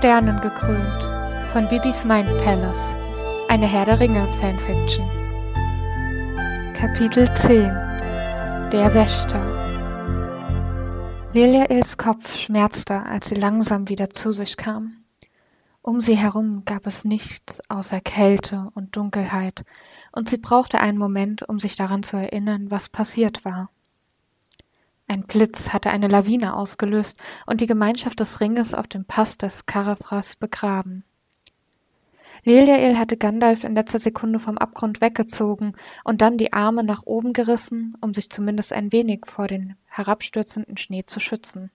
Sternen gekrönt von Bibis Mind Palace, eine Herr der Ringe Fanfiction. Kapitel 10 Der Wächter Liliaels Kopf schmerzte, als sie langsam wieder zu sich kam. Um sie herum gab es nichts außer Kälte und Dunkelheit, und sie brauchte einen Moment, um sich daran zu erinnern, was passiert war. Ein Blitz hatte eine Lawine ausgelöst und die Gemeinschaft des Ringes auf dem Pass des Karathras begraben. Liliael hatte Gandalf in letzter Sekunde vom Abgrund weggezogen und dann die Arme nach oben gerissen, um sich zumindest ein wenig vor den herabstürzenden Schnee zu schützen.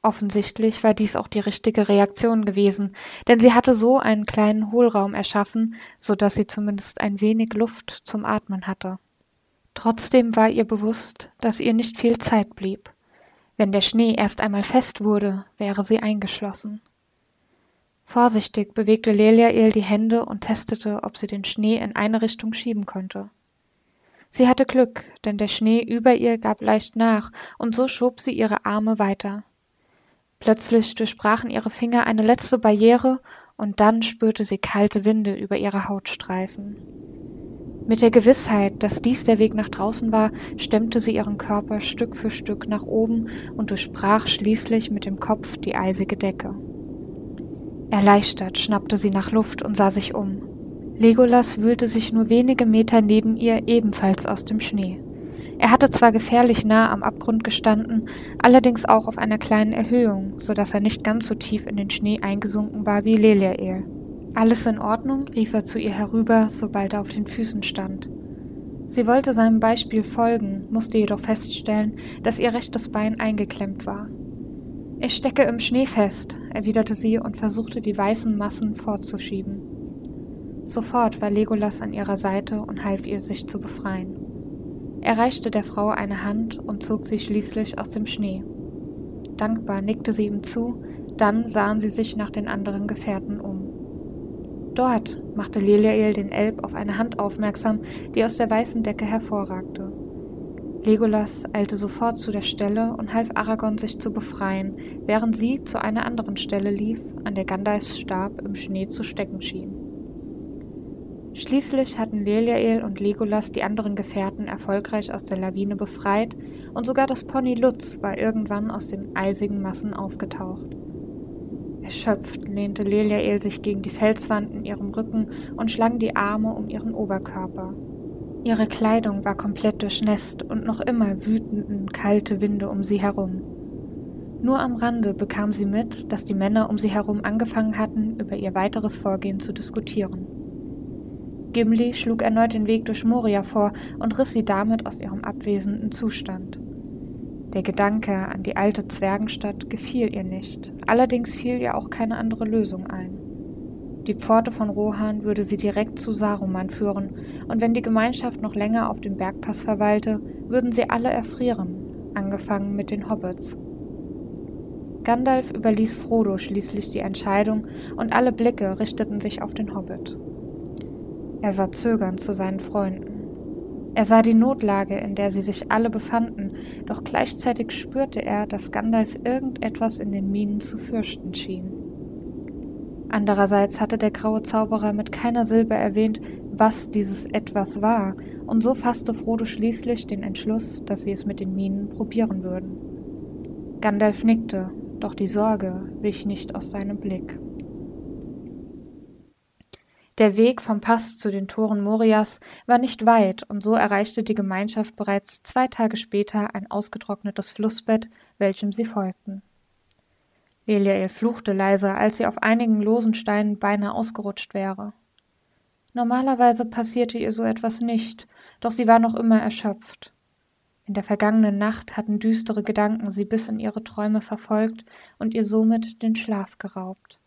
Offensichtlich war dies auch die richtige Reaktion gewesen, denn sie hatte so einen kleinen Hohlraum erschaffen, so dass sie zumindest ein wenig Luft zum Atmen hatte. Trotzdem war ihr bewusst, dass ihr nicht viel Zeit blieb. Wenn der Schnee erst einmal fest wurde, wäre sie eingeschlossen. Vorsichtig bewegte Leliael die Hände und testete, ob sie den Schnee in eine Richtung schieben konnte. Sie hatte Glück, denn der Schnee über ihr gab leicht nach, und so schob sie ihre Arme weiter. Plötzlich durchbrachen ihre Finger eine letzte Barriere, und dann spürte sie kalte Winde über ihre Haut streifen. Mit der Gewissheit, dass dies der Weg nach draußen war, stemmte sie ihren Körper Stück für Stück nach oben und durchbrach schließlich mit dem Kopf die eisige Decke. Erleichtert schnappte sie nach Luft und sah sich um. Legolas wühlte sich nur wenige Meter neben ihr ebenfalls aus dem Schnee. Er hatte zwar gefährlich nah am Abgrund gestanden, allerdings auch auf einer kleinen Erhöhung, so dass er nicht ganz so tief in den Schnee eingesunken war wie Leliael. Alles in Ordnung? rief er zu ihr herüber, sobald er auf den Füßen stand. Sie wollte seinem Beispiel folgen, musste jedoch feststellen, dass ihr rechtes Bein eingeklemmt war. Ich stecke im Schnee fest, erwiderte sie und versuchte die weißen Massen fortzuschieben. Sofort war Legolas an ihrer Seite und half ihr, sich zu befreien. Er reichte der Frau eine Hand und zog sie schließlich aus dem Schnee. Dankbar nickte sie ihm zu, dann sahen sie sich nach den anderen Gefährten um. Dort, machte Leliael den Elb auf eine Hand aufmerksam, die aus der weißen Decke hervorragte. Legolas eilte sofort zu der Stelle und half Aragorn, sich zu befreien, während sie zu einer anderen Stelle lief, an der Gandalfs Stab im Schnee zu stecken schien. Schließlich hatten Leliael und Legolas die anderen Gefährten erfolgreich aus der Lawine befreit, und sogar das Pony Lutz war irgendwann aus den eisigen Massen aufgetaucht. Erschöpft lehnte Leliael sich gegen die Felswand in ihrem Rücken und schlang die Arme um ihren Oberkörper. Ihre Kleidung war komplett durchnässt und noch immer wütenden kalte Winde um sie herum. Nur am Rande bekam sie mit, dass die Männer um sie herum angefangen hatten, über ihr weiteres Vorgehen zu diskutieren. Gimli schlug erneut den Weg durch Moria vor und riss sie damit aus ihrem abwesenden Zustand. Der Gedanke an die alte Zwergenstadt gefiel ihr nicht, allerdings fiel ihr auch keine andere Lösung ein. Die Pforte von Rohan würde sie direkt zu Saruman führen, und wenn die Gemeinschaft noch länger auf dem Bergpass verweilte, würden sie alle erfrieren, angefangen mit den Hobbits. Gandalf überließ Frodo schließlich die Entscheidung, und alle Blicke richteten sich auf den Hobbit. Er sah zögernd zu seinen Freunden. Er sah die Notlage, in der sie sich alle befanden, doch gleichzeitig spürte er, dass Gandalf irgendetwas in den Minen zu fürchten schien. Andererseits hatte der graue Zauberer mit keiner Silbe erwähnt, was dieses etwas war, und so fasste Frodo schließlich den Entschluss, dass sie es mit den Minen probieren würden. Gandalf nickte, doch die Sorge wich nicht aus seinem Blick. Der Weg vom Pass zu den Toren Morias war nicht weit, und so erreichte die Gemeinschaft bereits zwei Tage später ein ausgetrocknetes Flussbett, welchem sie folgten. Eliael fluchte leise, als sie auf einigen losen Steinen beinahe ausgerutscht wäre. Normalerweise passierte ihr so etwas nicht, doch sie war noch immer erschöpft. In der vergangenen Nacht hatten düstere Gedanken sie bis in ihre Träume verfolgt und ihr somit den Schlaf geraubt.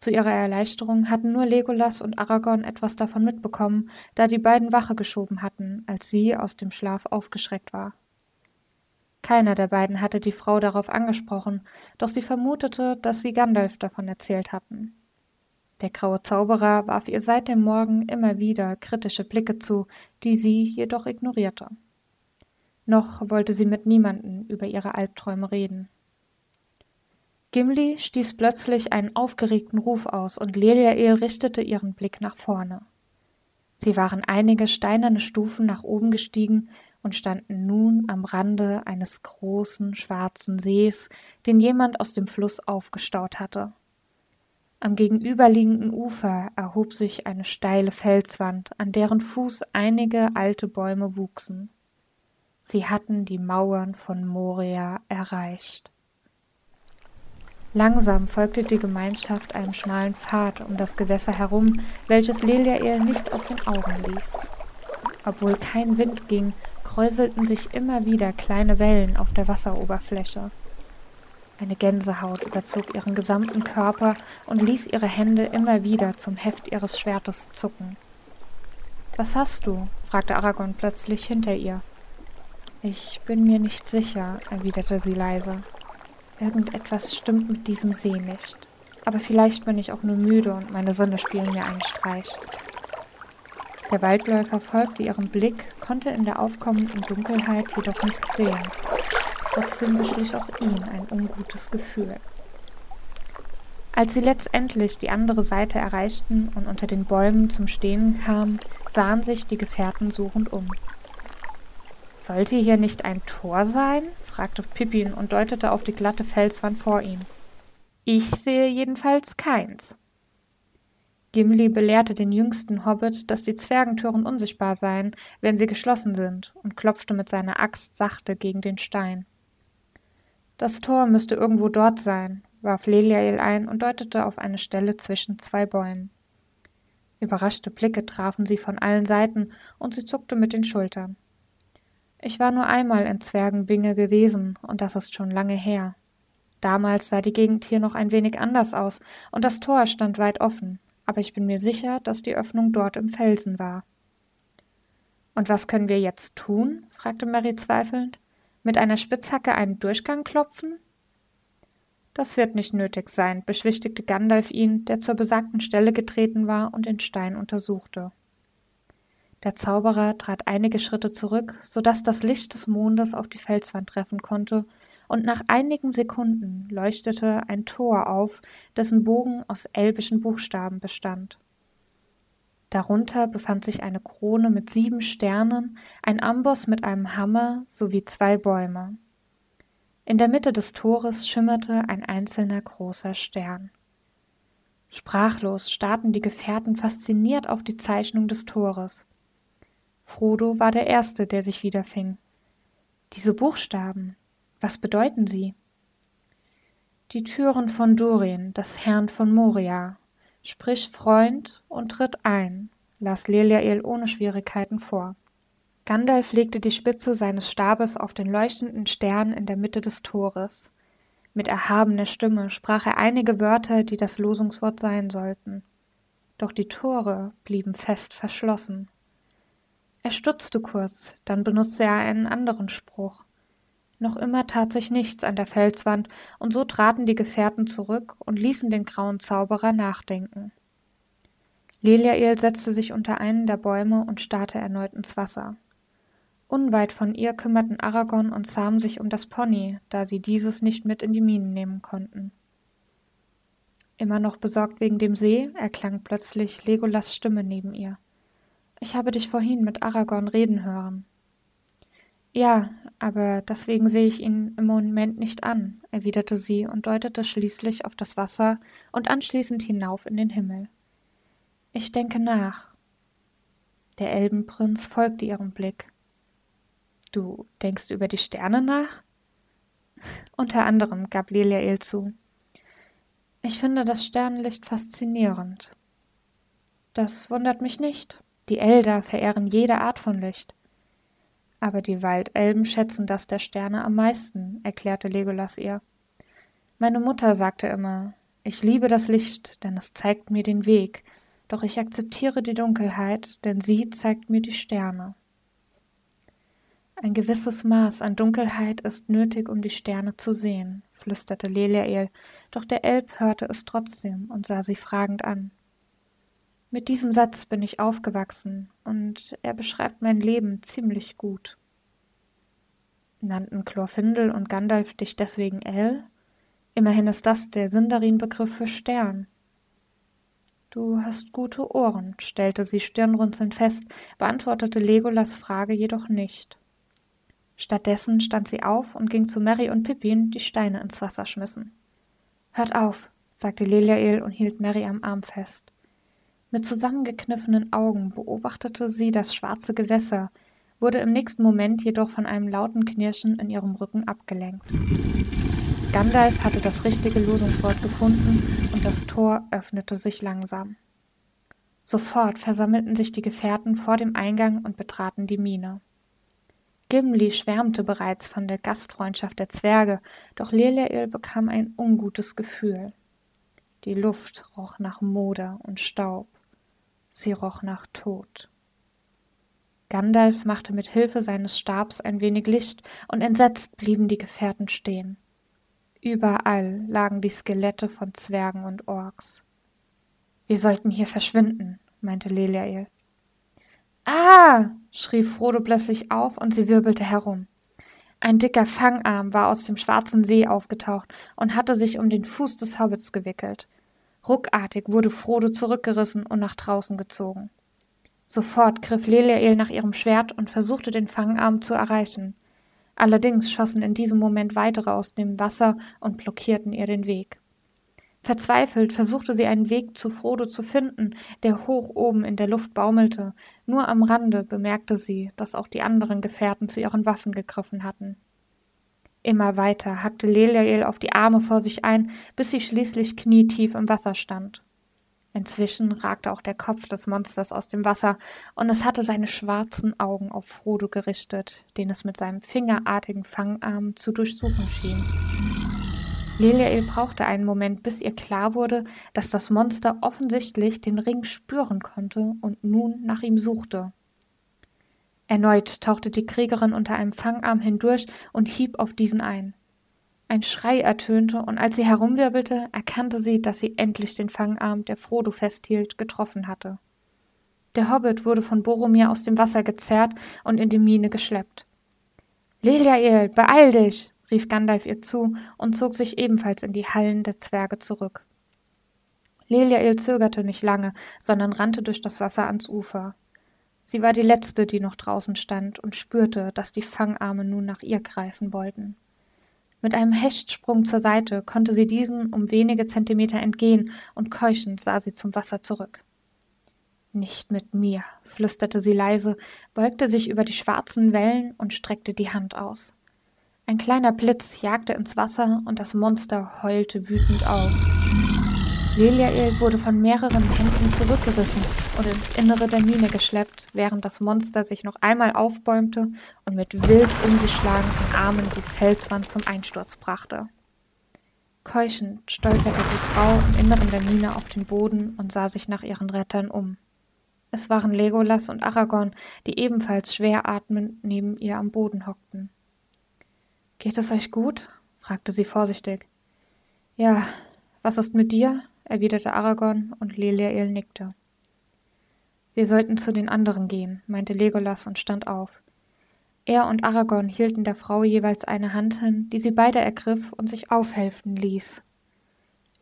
Zu ihrer Erleichterung hatten nur Legolas und Aragorn etwas davon mitbekommen, da die beiden Wache geschoben hatten, als sie aus dem Schlaf aufgeschreckt war. Keiner der beiden hatte die Frau darauf angesprochen, doch sie vermutete, dass sie Gandalf davon erzählt hatten. Der graue Zauberer warf ihr seit dem Morgen immer wieder kritische Blicke zu, die sie jedoch ignorierte. Noch wollte sie mit niemanden über ihre Albträume reden. Gimli stieß plötzlich einen aufgeregten Ruf aus und Leliael richtete ihren Blick nach vorne. Sie waren einige steinerne Stufen nach oben gestiegen und standen nun am Rande eines großen schwarzen Sees, den jemand aus dem Fluss aufgestaut hatte. Am gegenüberliegenden Ufer erhob sich eine steile Felswand, an deren Fuß einige alte Bäume wuchsen. Sie hatten die Mauern von Moria erreicht. Langsam folgte die Gemeinschaft einem schmalen Pfad um das Gewässer herum, welches Leliael nicht aus den Augen ließ. Obwohl kein Wind ging, kräuselten sich immer wieder kleine Wellen auf der Wasseroberfläche. Eine Gänsehaut überzog ihren gesamten Körper und ließ ihre Hände immer wieder zum Heft ihres Schwertes zucken. Was hast du? fragte Aragorn plötzlich hinter ihr. Ich bin mir nicht sicher, erwiderte sie leise. Irgendetwas stimmt mit diesem See nicht. Aber vielleicht bin ich auch nur müde und meine Sinne spielen mir einen Streich. Der Waldläufer folgte ihrem Blick, konnte in der aufkommenden Dunkelheit jedoch nichts sehen. Trotzdem beschlich auch ihn ein ungutes Gefühl. Als sie letztendlich die andere Seite erreichten und unter den Bäumen zum Stehen kamen, sahen sich die Gefährten suchend um. Sollte hier nicht ein Tor sein? fragte Pippin und deutete auf die glatte Felswand vor ihm. Ich sehe jedenfalls keins. Gimli belehrte den jüngsten Hobbit, dass die Zwergentüren unsichtbar seien, wenn sie geschlossen sind, und klopfte mit seiner Axt sachte gegen den Stein. Das Tor müsste irgendwo dort sein, warf Leliael ein und deutete auf eine Stelle zwischen zwei Bäumen. Überraschte Blicke trafen sie von allen Seiten, und sie zuckte mit den Schultern. Ich war nur einmal in Zwergenbinge gewesen, und das ist schon lange her. Damals sah die Gegend hier noch ein wenig anders aus, und das Tor stand weit offen, aber ich bin mir sicher, dass die Öffnung dort im Felsen war. Und was können wir jetzt tun? fragte Mary zweifelnd. Mit einer Spitzhacke einen Durchgang klopfen? Das wird nicht nötig sein, beschwichtigte Gandalf ihn, der zur besagten Stelle getreten war und den Stein untersuchte. Der Zauberer trat einige Schritte zurück, so dass das Licht des Mondes auf die Felswand treffen konnte, und nach einigen Sekunden leuchtete ein Tor auf, dessen Bogen aus elbischen Buchstaben bestand. Darunter befand sich eine Krone mit sieben Sternen, ein Amboss mit einem Hammer sowie zwei Bäume. In der Mitte des Tores schimmerte ein einzelner großer Stern. Sprachlos starrten die Gefährten fasziniert auf die Zeichnung des Tores. Frodo war der Erste, der sich wiederfing. Diese Buchstaben, was bedeuten sie? Die Türen von Durin, des Herrn von Moria. Sprich Freund und tritt ein, las Leliael ohne Schwierigkeiten vor. Gandalf legte die Spitze seines Stabes auf den leuchtenden Stern in der Mitte des Tores. Mit erhabener Stimme sprach er einige Wörter, die das Losungswort sein sollten. Doch die Tore blieben fest verschlossen. Er stutzte kurz, dann benutzte er einen anderen Spruch. Noch immer tat sich nichts an der Felswand, und so traten die Gefährten zurück und ließen den grauen Zauberer nachdenken. Leliael setzte sich unter einen der Bäume und starrte erneut ins Wasser. Unweit von ihr kümmerten Aragorn und Sam sich um das Pony, da sie dieses nicht mit in die Minen nehmen konnten. Immer noch besorgt wegen dem See, erklang plötzlich Legolas Stimme neben ihr. Ich habe dich vorhin mit Aragorn reden hören. Ja, aber deswegen sehe ich ihn im Moment nicht an, erwiderte sie und deutete schließlich auf das Wasser und anschließend hinauf in den Himmel. Ich denke nach. Der Elbenprinz folgte ihrem Blick. Du denkst über die Sterne nach? Unter anderem gab Leliael zu. Ich finde das Sternenlicht faszinierend. Das wundert mich nicht. Die Elder verehren jede Art von Licht. Aber die Waldelben schätzen das der Sterne am meisten, erklärte Legolas ihr. Meine Mutter sagte immer, ich liebe das Licht, denn es zeigt mir den Weg, doch ich akzeptiere die Dunkelheit, denn sie zeigt mir die Sterne. Ein gewisses Maß an Dunkelheit ist nötig, um die Sterne zu sehen, flüsterte Leliael, doch der Elb hörte es trotzdem und sah sie fragend an. Mit diesem Satz bin ich aufgewachsen und er beschreibt mein Leben ziemlich gut. Nannten Chlorfindel und Gandalf dich deswegen El? Immerhin ist das der Sindarin-Begriff für Stern. Du hast gute Ohren, stellte sie stirnrunzelnd fest, beantwortete Legolas Frage jedoch nicht. Stattdessen stand sie auf und ging zu Mary und Pippin, die Steine ins Wasser schmissen. Hört auf, sagte Leliael und hielt Mary am Arm fest. Mit zusammengekniffenen Augen beobachtete sie das schwarze Gewässer, wurde im nächsten Moment jedoch von einem lauten Knirschen in ihrem Rücken abgelenkt. Gandalf hatte das richtige Losungswort gefunden und das Tor öffnete sich langsam. Sofort versammelten sich die Gefährten vor dem Eingang und betraten die Mine. Gimli schwärmte bereits von der Gastfreundschaft der Zwerge, doch Leliael bekam ein ungutes Gefühl. Die Luft roch nach Moder und Staub. Sie roch nach Tod. Gandalf machte mit Hilfe seines Stabs ein wenig Licht, und entsetzt blieben die Gefährten stehen. Überall lagen die Skelette von Zwergen und Orks. Wir sollten hier verschwinden, meinte Leliael. Ah! schrie Frodo plötzlich auf und sie wirbelte herum. Ein dicker Fangarm war aus dem schwarzen See aufgetaucht und hatte sich um den Fuß des Hobbits gewickelt. Ruckartig wurde Frodo zurückgerissen und nach draußen gezogen. Sofort griff Leliael nach ihrem Schwert und versuchte den Fangarm zu erreichen. Allerdings schossen in diesem Moment weitere aus dem Wasser und blockierten ihr den Weg. Verzweifelt versuchte sie einen Weg zu Frodo zu finden, der hoch oben in der Luft baumelte. Nur am Rande bemerkte sie, dass auch die anderen Gefährten zu ihren Waffen gegriffen hatten. Immer weiter hackte Leliael auf die Arme vor sich ein, bis sie schließlich knietief im Wasser stand. Inzwischen ragte auch der Kopf des Monsters aus dem Wasser, und es hatte seine schwarzen Augen auf Frodo gerichtet, den es mit seinem fingerartigen Fangarm zu durchsuchen schien. Leliael brauchte einen Moment, bis ihr klar wurde, dass das Monster offensichtlich den Ring spüren konnte und nun nach ihm suchte. Erneut tauchte die Kriegerin unter einem Fangarm hindurch und hieb auf diesen ein. Ein Schrei ertönte, und als sie herumwirbelte, erkannte sie, dass sie endlich den Fangarm, der Frodo festhielt, getroffen hatte. Der Hobbit wurde von Boromir aus dem Wasser gezerrt und in die Mine geschleppt. Leliael, beeil dich! rief Gandalf ihr zu und zog sich ebenfalls in die Hallen der Zwerge zurück. Leliael zögerte nicht lange, sondern rannte durch das Wasser ans Ufer. Sie war die letzte, die noch draußen stand und spürte, dass die Fangarme nun nach ihr greifen wollten. Mit einem Hechtsprung zur Seite konnte sie diesen um wenige Zentimeter entgehen, und keuchend sah sie zum Wasser zurück. Nicht mit mir, flüsterte sie leise, beugte sich über die schwarzen Wellen und streckte die Hand aus. Ein kleiner Blitz jagte ins Wasser und das Monster heulte wütend auf. Leliael wurde von mehreren Händen zurückgerissen und ins Innere der Mine geschleppt, während das Monster sich noch einmal aufbäumte und mit wild um sich schlagenden Armen die Felswand zum Einsturz brachte. Keuchend stolperte die Frau im Inneren der Mine auf den Boden und sah sich nach ihren Rettern um. Es waren Legolas und Aragorn, die ebenfalls schwer atmend neben ihr am Boden hockten. Geht es euch gut? fragte sie vorsichtig. Ja, was ist mit dir? Erwiderte Aragorn, und Leliael nickte. Wir sollten zu den anderen gehen, meinte Legolas und stand auf. Er und Aragorn hielten der Frau jeweils eine Hand hin, die sie beide ergriff und sich aufhelfen ließ.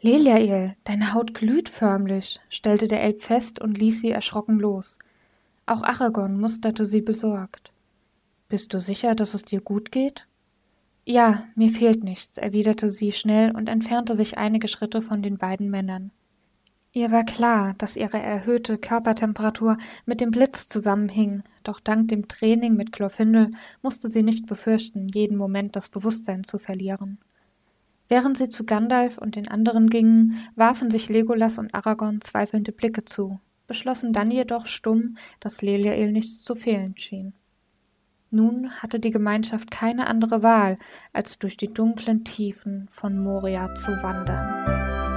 Leliael, deine Haut glüht förmlich, stellte der Elb fest und ließ sie erschrocken los. Auch Aragorn musterte sie besorgt. Bist du sicher, dass es dir gut geht? Ja, mir fehlt nichts, erwiderte sie schnell und entfernte sich einige Schritte von den beiden Männern. Ihr war klar, dass ihre erhöhte Körpertemperatur mit dem Blitz zusammenhing, doch dank dem Training mit Glorfindel musste sie nicht befürchten, jeden Moment das Bewusstsein zu verlieren. Während sie zu Gandalf und den anderen gingen, warfen sich Legolas und Aragorn zweifelnde Blicke zu, beschlossen dann jedoch stumm, dass Leliael nichts zu fehlen schien. Nun hatte die Gemeinschaft keine andere Wahl, als durch die dunklen Tiefen von Moria zu wandern.